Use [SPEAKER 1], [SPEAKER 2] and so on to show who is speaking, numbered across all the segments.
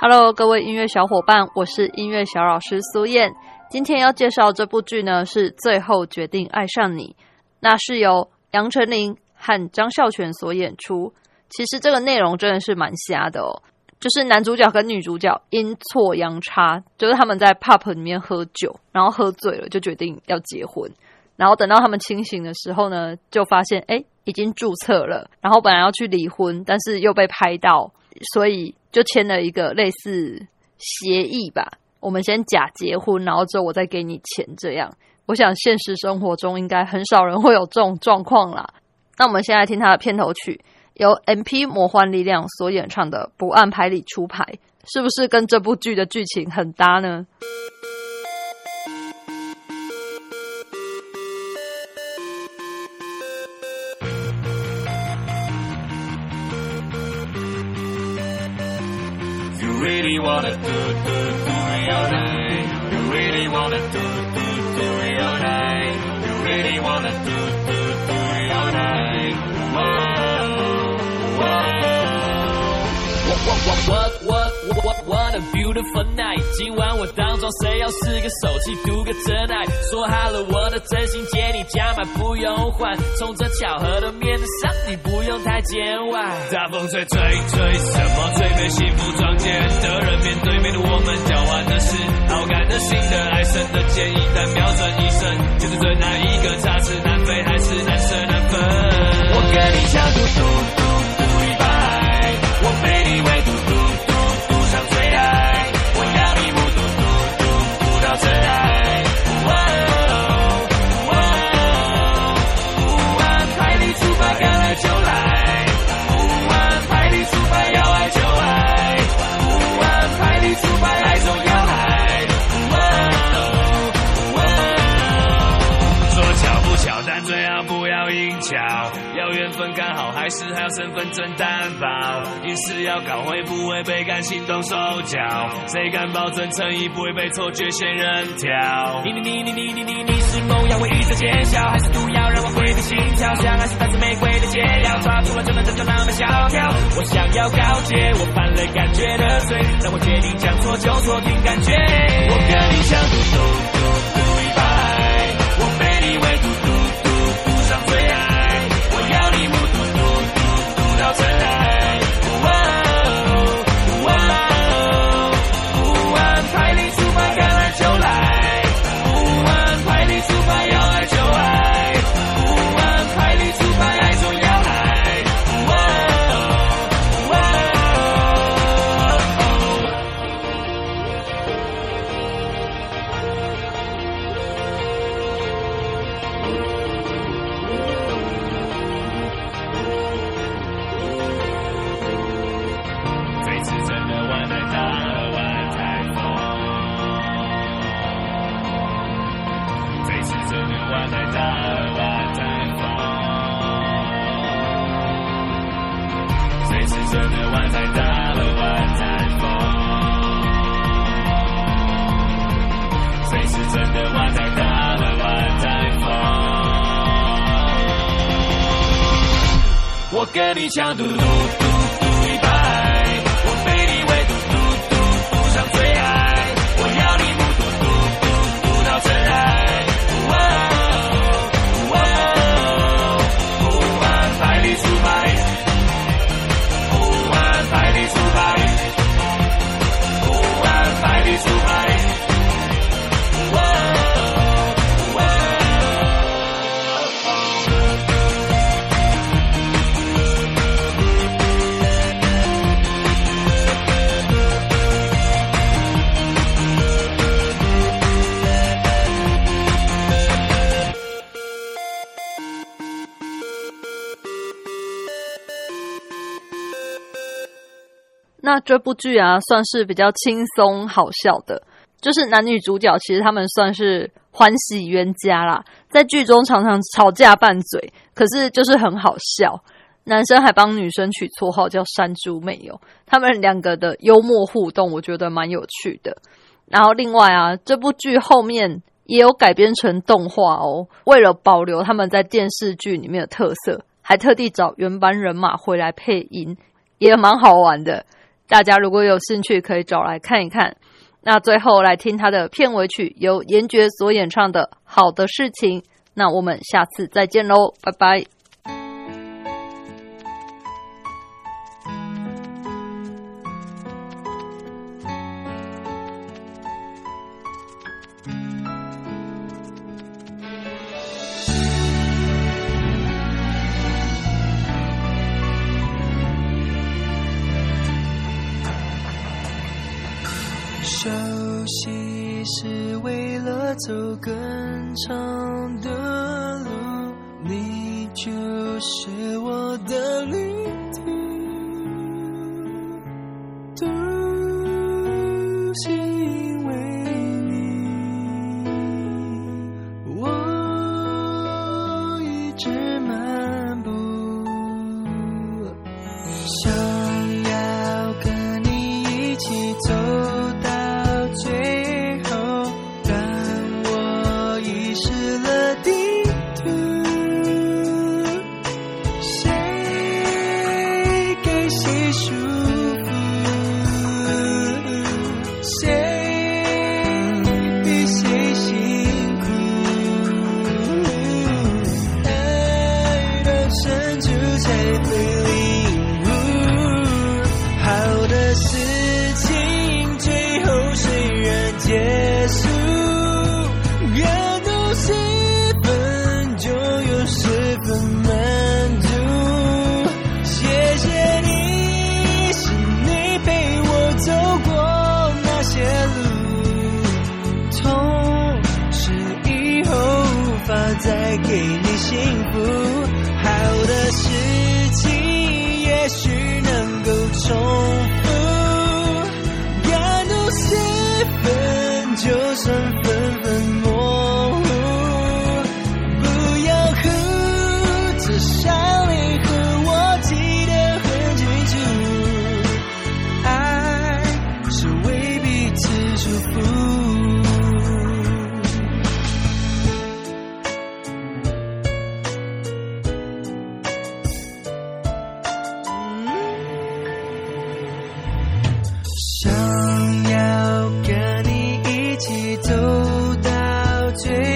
[SPEAKER 1] Hello，各位音乐小伙伴，我是音乐小老师苏燕。今天要介绍这部剧呢，是《最后决定爱上你》，那是由杨丞琳和张孝全所演出。其实这个内容真的是蛮瞎的哦，就是男主角跟女主角阴错阳差，就是他们在 pub 里面喝酒，然后喝醉了就决定要结婚，然后等到他们清醒的时候呢，就发现哎已经注册了，然后本来要去离婚，但是又被拍到。所以就签了一个类似协议吧。我们先假结婚，然后之后我再给你钱。这样，我想现实生活中应该很少人会有这种状况啦。那我们先来听他的片头曲，由 M.P. 魔幻力量所演唱的《不按牌理出牌》，是不是跟这部剧的剧情很搭呢？really wanna do, do, do all night. You really wanna do, do, do all night. You really wanna do, do, do all night. Whoa, whoa. What, what, what, what, what a beautiful night. 今晚我当中谁要是个手气赌个真爱？说好了我的真心借你加码不用还，从这巧合的面子上你不用太见外。大风吹吹吹，什么最美幸福撞见的人面对面的我们，交换的是好感的心的爱神的建议，但瞄准一生就是最哪还是还要身份证担保，隐私要搞会不会被感心动手脚？谁敢保证诚意不会被错觉仙人跳？你你你你你你你你是梦药，会一直揭晓，还是毒药让我回避心跳？相爱是带着玫瑰的解药，抓住了就能拯救浪漫萧条。我想要告诫，我犯了感觉的罪，让我决定将错就错，凭感觉。我跟你想赌赌赌赌谁是真的我太了我太谁是真的了我我跟你讲嘟嘟嘟那这部剧啊，算是比较轻松好笑的，就是男女主角其实他们算是欢喜冤家啦，在剧中常常吵架拌嘴，可是就是很好笑。男生还帮女生取绰号叫山猪妹哦，他们两个的幽默互动，我觉得蛮有趣的。然后另外啊，这部剧后面也有改编成动画哦，为了保留他们在电视剧里面的特色，还特地找原班人马回来配音，也蛮好玩的。大家如果有兴趣，可以找来看一看。那最后来听他的片尾曲，由严爵所演唱的《好的事情》。那我们下次再见喽，拜拜。
[SPEAKER 2] 走更长的路，你就是我的旅幸福。好的事情也许能够重复，感动十分，就算分分模糊。不要哭，至少你和我记得很清楚，爱是为彼此祝福。到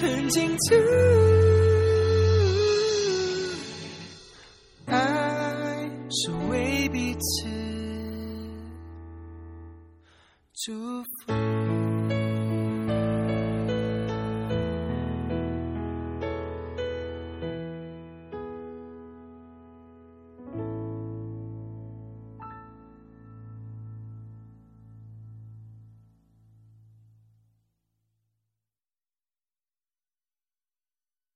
[SPEAKER 2] 记得